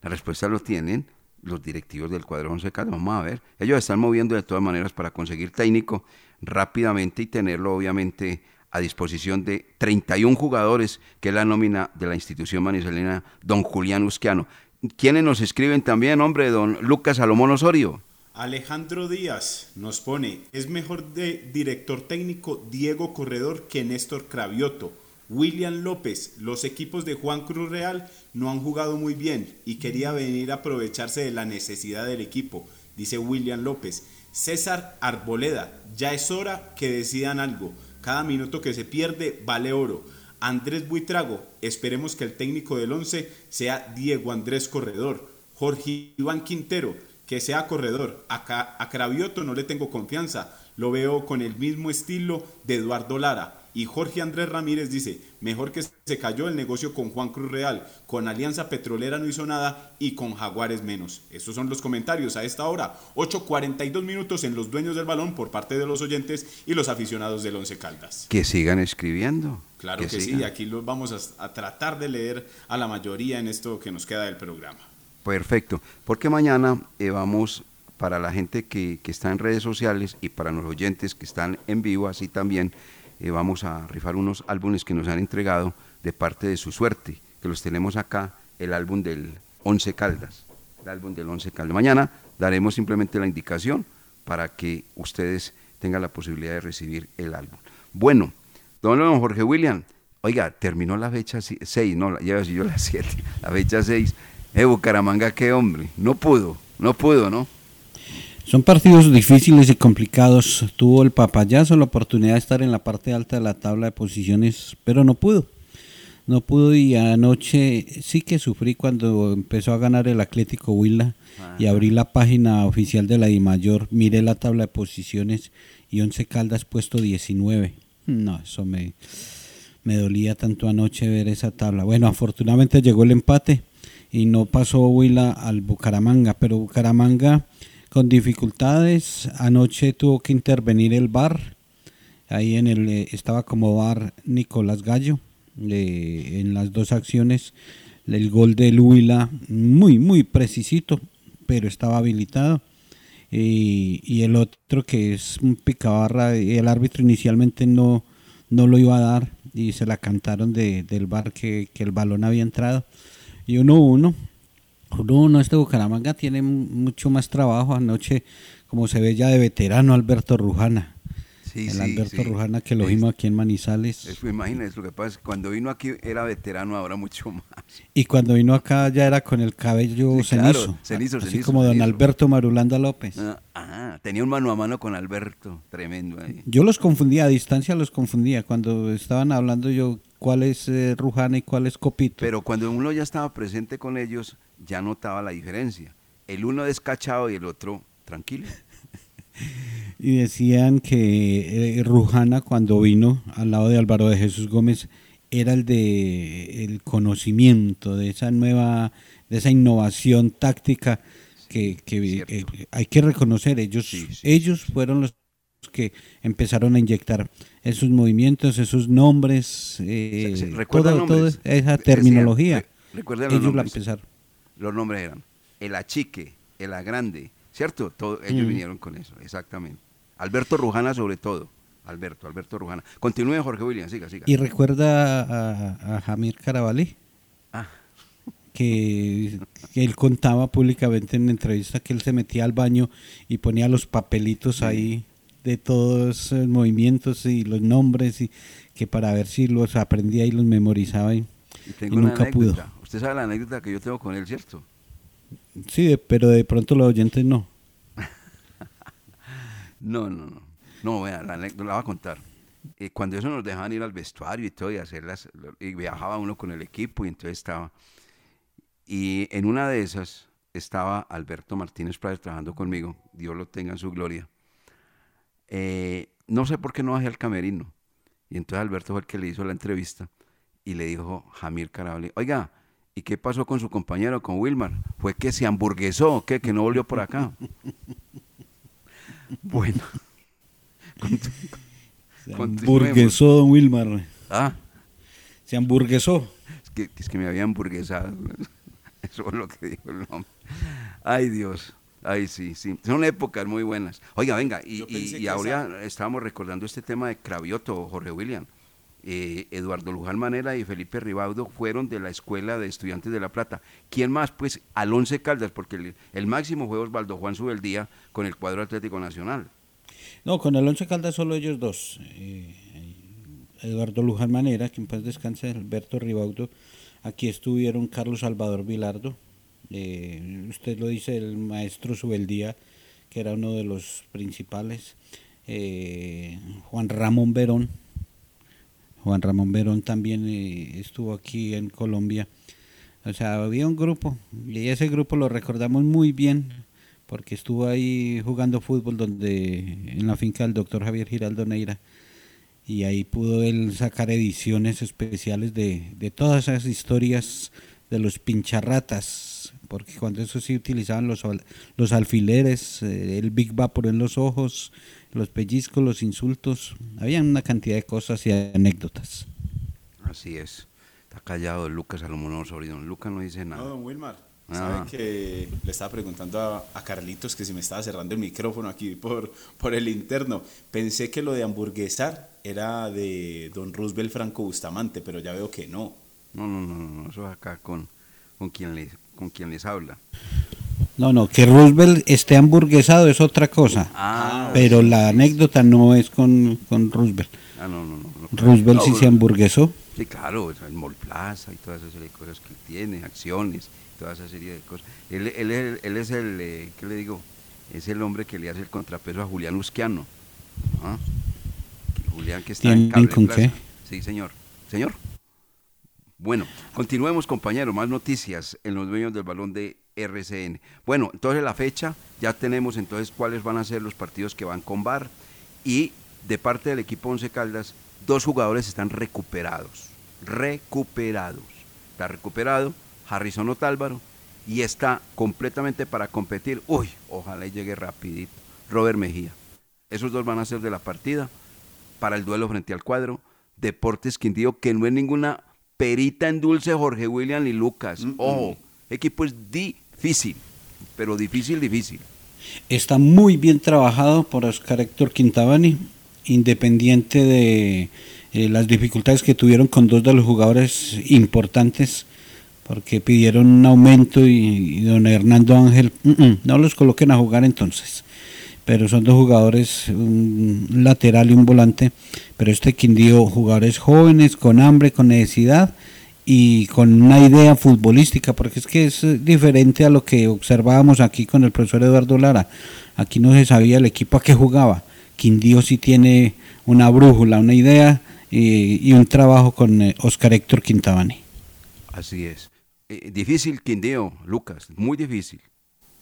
La respuesta lo tienen los directivos del cuadro 11 Caldas. Vamos a ver. Ellos están moviendo de todas maneras para conseguir técnico rápidamente y tenerlo, obviamente, a disposición de 31 jugadores, que es la nómina de la institución manizalina, don Julián Usquiano. ¿Quiénes nos escriben también, hombre? Don Lucas Salomón Osorio. Alejandro Díaz nos pone, es mejor de director técnico Diego Corredor que Néstor Cravioto. William López, los equipos de Juan Cruz Real no han jugado muy bien y quería venir a aprovecharse de la necesidad del equipo, dice William López. César Arboleda, ya es hora que decidan algo. Cada minuto que se pierde vale oro. Andrés Buitrago, esperemos que el técnico del 11 sea Diego Andrés Corredor. Jorge Iván Quintero, que sea corredor. A, a Cravioto no le tengo confianza, lo veo con el mismo estilo de Eduardo Lara. Y Jorge Andrés Ramírez dice, mejor que se cayó el negocio con Juan Cruz Real, con Alianza Petrolera no hizo nada y con Jaguares menos. Estos son los comentarios a esta hora. 8.42 minutos en los dueños del balón por parte de los oyentes y los aficionados del Once Caldas. Que sigan escribiendo. Claro que, sí, aquí los vamos a, a tratar de leer a la mayoría en esto que nos queda del programa. Perfecto, porque mañana eh, vamos para la gente que, que, está en redes sociales y para los oyentes que están en vivo, así también eh, vamos a rifar unos álbumes que nos han entregado de parte de su suerte, que los tenemos acá, el álbum del Once Caldas, el álbum del Once Caldas. Mañana daremos simplemente la indicación para que ustedes tengan la posibilidad de recibir el álbum. Bueno, don Jorge William, oiga, terminó la fecha 6, no, ya yo la 7, la fecha 6. Eh, Bucaramanga, qué hombre, no pudo, no pudo, ¿no? Son partidos difíciles y complicados. Tuvo el papayazo la oportunidad de estar en la parte alta de la tabla de posiciones, pero no pudo. No pudo y anoche sí que sufrí cuando empezó a ganar el Atlético Huila y abrí la página oficial de la DIMAYOR, miré la tabla de posiciones y Once Caldas puesto 19. No, eso me, me dolía tanto anoche ver esa tabla. Bueno, afortunadamente llegó el empate y no pasó Huila al Bucaramanga, pero Bucaramanga con dificultades. Anoche tuvo que intervenir el bar. Ahí en el eh, estaba como bar Nicolás Gallo. Eh, en las dos acciones, el gol de Huila muy, muy precisito, pero estaba habilitado. Y, el otro que es un picabarra, el árbitro inicialmente no, no lo iba a dar y se la cantaron de, del bar que, que el balón había entrado. Y uno uno no, este Bucaramanga tiene mucho más trabajo. Anoche, como se ve ya de veterano, Alberto Rujana. Sí, el Alberto Rujana que lo vimos aquí en Manizales. Eso, imagínese, lo que pasa es que cuando vino aquí era veterano, ahora mucho más. Y cuando vino acá ya era con el cabello cenizo, cenizo, Así como don Alberto Marulanda López. Ah, tenía un mano a mano con Alberto, tremendo ahí. Yo los confundía, a distancia los confundía. Cuando estaban hablando yo cuál es eh, Rujana y cuál es Copito. Pero cuando uno ya estaba presente con ellos, ya notaba la diferencia. El uno descachado y el otro tranquilo. y decían que eh, Rujana cuando vino al lado de Álvaro de Jesús Gómez era el de el conocimiento de esa nueva de esa innovación táctica que, eh, hay que reconocer. Ellos ellos fueron los que empezaron a inyectar esos movimientos esos nombres eh, toda, esa terminología. ellos la empezaron los nombres eran el achique, el agrande, ¿cierto? Todo, ellos mm. vinieron con eso, exactamente. Alberto Rujana sobre todo. Alberto, Alberto Rujana. Continúe Jorge William, siga, siga. ¿Y recuerda a, a Jamir Carabalí? Ah. Que, que, él contaba públicamente en entrevista que él se metía al baño y ponía los papelitos ahí de todos los movimientos y los nombres y que para ver si los aprendía y los memorizaba y, nunca pudo. Usted sabe la anécdota que yo tengo con él, ¿cierto? Sí, pero de pronto los oyentes no. no, no, no. No, vea, la anécdota la voy a contar. Eh, cuando eso nos dejaban ir al vestuario y todo y hacerlas, y viajaba uno con el equipo y entonces estaba. Y en una de esas estaba Alberto Martínez Prades trabajando conmigo, Dios lo tenga en su gloria. Eh, no sé por qué no bajé al camerino. Y entonces Alberto fue el que le hizo la entrevista y le dijo Jamir Carabali, oiga, ¿Y qué pasó con su compañero, con Wilmar? Fue que se hamburguesó, ¿qué? Que no volvió por acá. bueno. se hamburguesó, don Wilmar. ¿Ah? Se hamburguesó. Es que, es que me había hamburguesado. Eso es lo que dijo el hombre. Ay, Dios. Ay, sí, sí. Son épocas muy buenas. Oiga, venga, y, y, ahora estábamos recordando este tema de Cravioto, Jorge William. Eh, Eduardo Luján Manera y Felipe Ribaudo fueron de la Escuela de Estudiantes de La Plata. ¿Quién más? Pues al Once Caldas, porque el, máximo fue Osvaldo Juan Subeldía con el cuadro Atlético Nacional. No, con el Once Caldas solo ellos dos. Eh, Eduardo Luján Manera, quien paz descanse, Alberto Ribaudo. Aquí estuvieron Carlos Salvador Vilardo. Eh, usted lo dice, el maestro Subeldía, que era uno de los principales. Juan Ramón Verón, Juan Ramón Verón también eh, estuvo aquí en Colombia. O sea, había un grupo y ese grupo lo recordamos muy bien porque estuvo ahí jugando fútbol donde en la finca del doctor Javier Giraldo Neira y ahí pudo él sacar ediciones especiales de, de todas esas historias de los pincharratas, porque cuando eso sí utilizaban los, los alfileres, eh, el Big Vapor en los ojos, los pellizcos, los insultos, había una cantidad de cosas y anécdotas. Así es. Está callado Lucas Salomón Osorio. Lucas no dice nada. No, don Wilmar. Ah. Sabe que le estaba preguntando a, a Carlitos que si me estaba cerrando el micrófono aquí por, por el interno. Pensé que lo de hamburguesar era de don Roosevelt Franco Bustamante, pero ya veo que no. No, no, no, no, eso es acá con, con, quien les, con quien les habla. No, no, que Roosevelt esté hamburguesado es otra cosa, Ah, pero sí, la anécdota no es con, con Roosevelt. Ah, no, no, no. Roosevelt sí se hamburguesó. Sí, claro, el Mall Plaza y toda esa serie de cosas que tiene, acciones, toda esa serie de cosas. Él, él, él- es el, eh, ¿qué le digo? Es el hombre que le hace el contrapeso a Julián Usquiano. ¿ah? Julián que está en ¿Tienen Cable con Plaza. qué? Sí, señor. Señor. Bueno, continuemos compañeros, más noticias en los dueños del balón de RCN. Bueno, entonces la fecha, ya tenemos entonces cuáles van a ser los partidos que van con VAR y de parte del equipo Once Caldas, dos jugadores están recuperados, recuperados. Está recuperado Harrison Otálvaro y está completamente para competir. Uy, ojalá llegue rapidito. Robert Mejía. Esos dos van a ser de la partida para el duelo frente al cuadro. Deportes Quindío, que no es ninguna perita en dulce Jorge William y Lucas. Ojo, equipo es difícil, pero difícil, difícil. Está muy bien trabajado por Oscar Héctor Quintabani, independiente de eh, las dificultades que tuvieron con dos de los jugadores importantes, porque pidieron un aumento y, y don Hernando Ángel, "Mm, mm, no los coloquen a jugar entonces. Pero son dos jugadores, un lateral y un volante, pero este Quindío, jugadores jóvenes, con hambre, con necesidad y con una idea futbolística, porque es que es eh, diferente a lo que observábamos aquí con el profesor Eduardo Lara. Aquí no se sabía el equipo a qué jugaba. Quindío sí tiene una brújula, una idea y, y un trabajo con eh, Oscar Héctor Quintabani. Así es. Eh, difícil Quindío, Lucas, muy difícil.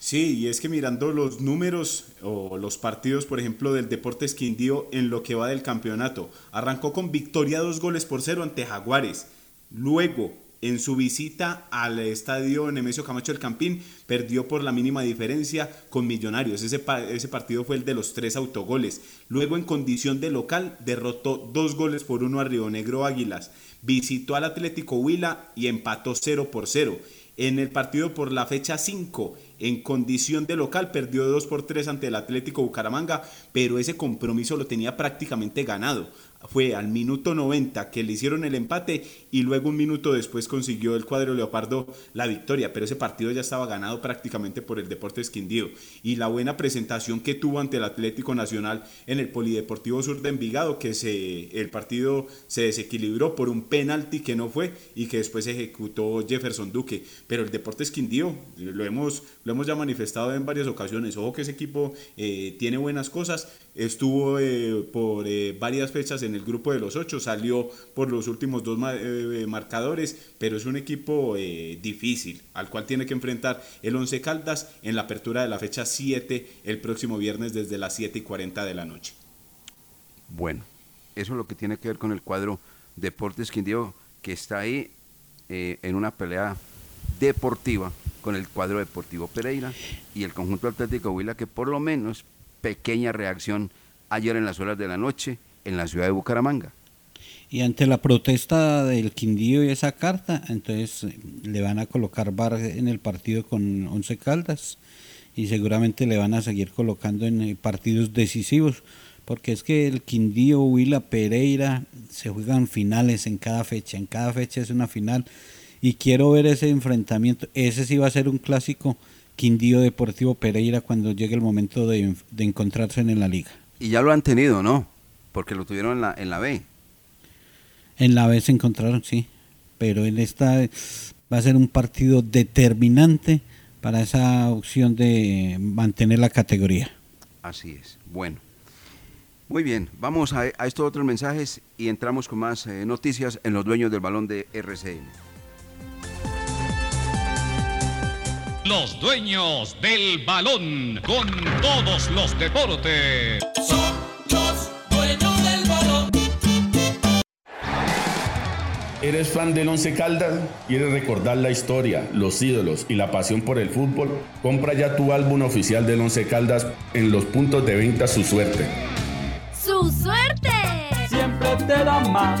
Sí, y es que mirando los números o los partidos, por ejemplo, del Deportes Quindío en lo que va del campeonato, arrancó con victoria dos goles por cero ante Jaguares. Luego, en su visita al estadio Nemesio Camacho del Campín, perdió por la mínima diferencia con Millonarios. Ese, ese partido fue el de los tres autogoles. Luego, en condición de local, derrotó dos goles por uno a Río Negro Águilas. Visitó al Atlético Huila y empató 0 por 0. En el partido por la fecha 5, en condición de local, perdió 2 por 3 ante el Atlético Bucaramanga, pero ese compromiso lo tenía prácticamente ganado. Fue al minuto 90 que le hicieron el empate y luego un minuto después consiguió el cuadro Leopardo la victoria, pero ese partido ya estaba ganado prácticamente por el Deportes Quindío. Y la buena presentación que tuvo ante el Atlético Nacional en el Polideportivo Sur de Envigado, que se, el partido se desequilibró por un penalti que no fue y que después ejecutó Jefferson Duque. Pero el Deportes Quindío, lo hemos, lo hemos ya manifestado en varias ocasiones, ojo que ese equipo eh, tiene buenas cosas, estuvo eh, por eh, varias fechas en el grupo de los ocho, salió por los últimos dos ma- eh, marcadores, pero es un equipo eh, difícil al cual tiene que enfrentar el Once Caldas en la apertura de la fecha 7 el próximo viernes desde las 7 y 40 de la noche. Bueno, eso es lo que tiene que ver con el cuadro Deportes Quindío, que está ahí eh, en una pelea deportiva con el cuadro Deportivo Pereira y el conjunto Atlético Huila, que por lo menos pequeña reacción ayer en las horas de la noche en la ciudad de Bucaramanga. Y ante la protesta del Quindío y esa carta, entonces eh, le van a colocar bar en el partido con Once Caldas y seguramente le van a seguir colocando en eh, partidos decisivos, porque es que el Quindío, Huila, Pereira se juegan finales en cada fecha, en cada fecha es una final y quiero ver ese enfrentamiento, ese sí va a ser un clásico Quindío Deportivo Pereira cuando llegue el momento de, de encontrarse en la liga. Y ya lo han tenido, ¿no? Porque lo tuvieron en la, en la B. En la vez se encontraron, sí, pero en esta va a ser un partido determinante para esa opción de mantener la categoría. Así es. Bueno. Muy bien, vamos a, a estos otros mensajes y entramos con más eh, noticias en los dueños del balón de RCN. Los dueños del balón con todos los deportes. Son los ¿Eres fan del Once Caldas? ¿Quieres recordar la historia, los ídolos y la pasión por el fútbol? Compra ya tu álbum oficial del Once Caldas en los puntos de venta Su Suerte. ¡Su suerte! Siempre te da más.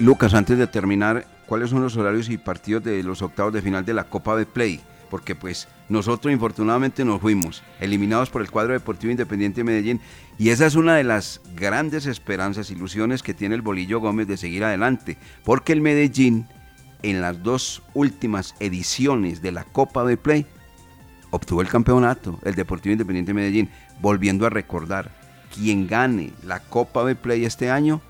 Lucas, antes de terminar, ¿cuáles son los horarios y partidos de los octavos de final de la Copa de Play? Porque pues nosotros infortunadamente nos fuimos, eliminados por el cuadro deportivo Independiente de Medellín, y esa es una de las grandes esperanzas, ilusiones que tiene el Bolillo Gómez de seguir adelante, porque el Medellín en las dos últimas ediciones de la Copa de Play obtuvo el campeonato, el Deportivo Independiente de Medellín, volviendo a recordar, quien gane la Copa de Play este año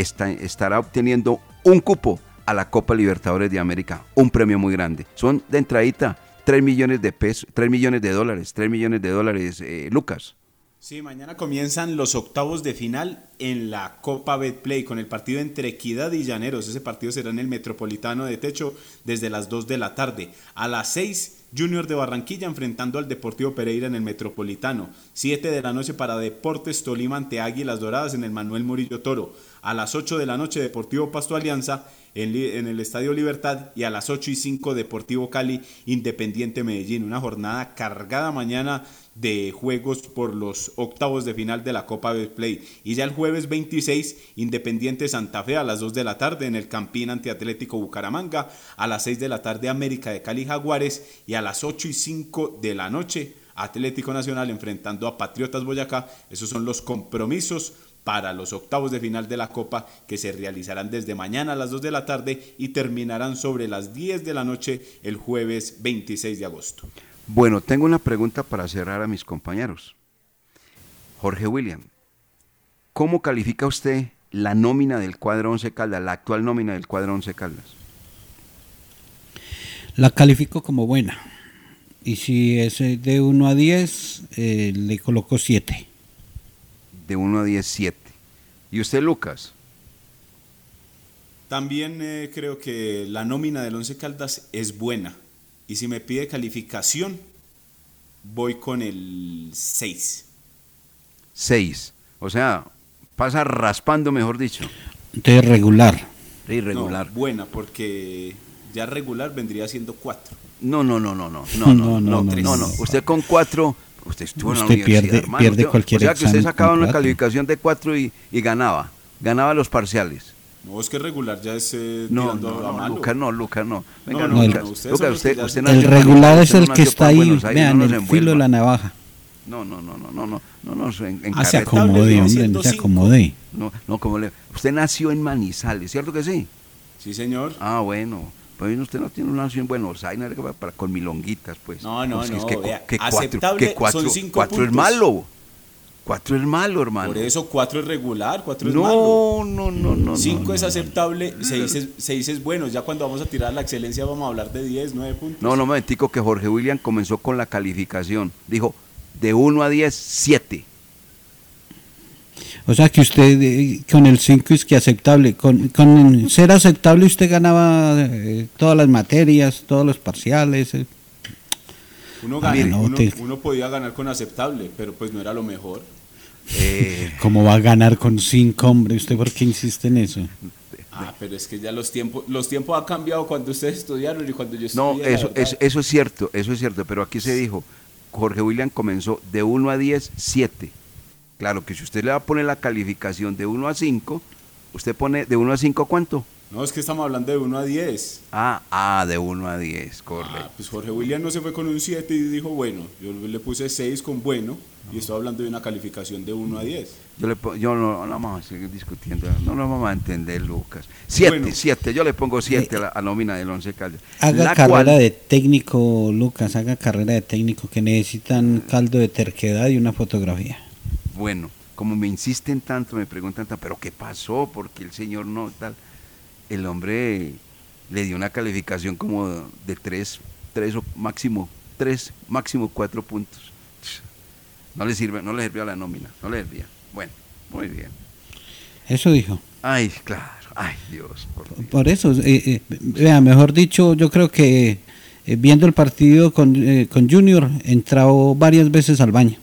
estará obteniendo un cupo a la Copa Libertadores de América, un premio muy grande. Son de entradita 3 millones de pesos, 3 millones de dólares, 3 millones de dólares, eh, Lucas. Sí, mañana comienzan los octavos de final en la Copa Betplay con el partido entre Equidad y Llaneros. Ese partido será en el Metropolitano de Techo desde las 2 de la tarde. A las 6, Junior de Barranquilla enfrentando al Deportivo Pereira en el Metropolitano. 7 de la noche para Deportes Tolima ante Águilas Doradas en el Manuel Murillo Toro. A las 8 de la noche Deportivo Pasto Alianza en, el Estadio Libertad y a las 8 y 5 Deportivo Cali Independiente Medellín. Una jornada cargada mañana de juegos por los octavos de final de la Copa Betplay. Y ya el jueves 26, Independiente Santa Fe a las 2 de la tarde en el Campín ante Atlético Bucaramanga, a las 6 de la tarde América de Cali Jaguares y a las 8 y 5 de la noche Atlético Nacional enfrentando a Patriotas Boyacá. Esos son los compromisos para los octavos de final de la Copa que se realizarán desde mañana a las 2 de la tarde y terminarán sobre las 10 de la noche el jueves 26 de agosto. Bueno, tengo una pregunta para cerrar a mis compañeros. Jorge William, ¿cómo califica usted la nómina del cuadro 11 Caldas, la actual nómina del cuadro 11 Caldas? La califico como buena. Y si es eh, de 1 a 10, eh, le coloco 7. De 1 a 10, 7. ¿Y usted, Lucas? También eh, creo que la nómina del Once Caldas es buena. Y si me pide calificación, voy con el 6. 6. O sea, pasa raspando, mejor dicho. De regular. Irregular. No, buena, porque ya regular vendría siendo 4. No, no, no, no, no, no, no, no, no, no. Usted con 4, usted estuvo en la Usted universidad, pierde- hermano. pierde Usted- cualquier O sea que usted sacaba una calificación de 4 y, y ganaba. Ganaba los parciales. No, es que regular ya es eh, No, tirando no, a no, malo. Lucas, no, Lucas, no. Venga, No, no, Lucas, no, Lucas, los usted, usted El nació El en regular es usted el no que está ahí, Aires, vean, no el filo de la navaja. No, no, no, no, no, no, no nos en, Ah, se acomode, hombre, no se acomode. No, no, como le... Usted nació en Manizales, ¿cierto que sí? Sí, señor. Ah, bueno. Pues usted no tiene un nació en Buenos Aires, para, para- con milonguitas, pues. No, no, Pues, es no, que, vea, que cuatro, que cuatro, son cinco cuatro es malo. Cuatro es malo, hermano. Por eso 4 es regular, 4 es malo. no, no, no. 5 no, es no, aceptable, 6 es, seis es bueno. Ya cuando vamos a tirar la excelencia vamos a hablar de 10, 9 puntos. No, no, momentico que Jorge William comenzó con la calificación. Dijo, de 1 a 10, 7. O sea que usted eh, con el 5 es que aceptable. Con, con ser aceptable usted ganaba eh, todas las materias, todos los parciales. eh. Uno, Ah, no, uno, te- uno podía ganar con aceptable, pero pues no era lo mejor. Eh, ¿Cómo va a ganar con 5, hombre? ¿Usted por qué insiste en eso? Ah, pero es que ya los tiempos, los tiempos han cambiado cuando ustedes estudiaron y cuando yo No, estudié. la eso, eso, eso es cierto, eso es cierto, pero aquí se dijo, Jorge William comenzó de 1 a 10, 7. Claro que si usted le va a poner la calificación de 1 a 5, usted pone de 1 a 5 ¿cuánto? No, es que estamos hablando de 1 a 10. Ah, ah, de 1 a 10, correcto. Ah, pues Jorge William no se fue con un 7 y dijo, bueno, yo le puse 6 con bueno y estoy hablando de una calificación de 1 a 10. Yo, le, yo no, no vamos a seguir discutiendo, no lo vamos a entender, Lucas. 7, 7, yo le pongo 7 a la nómina del 11 Caldas. Haga carrera de técnico, Lucas, haga carrera de técnico que necesitan caldo de terquedad y una fotografía. Bueno, como me insisten tanto, me preguntan tanto, pero ¿qué pasó? Porque el señor no, tal el hombre le dio una calificación como de tres, tres o máximo, tres, máximo cuatro puntos. No le sirve, no le sirvió a la nómina, no le servía. Bueno, muy bien. Eso dijo. Ay, claro, ay Dios. Por, eso, eh, eh, vea, mejor dicho, yo creo que eh, viendo el partido con, con Junior, entrado varias veces al baño.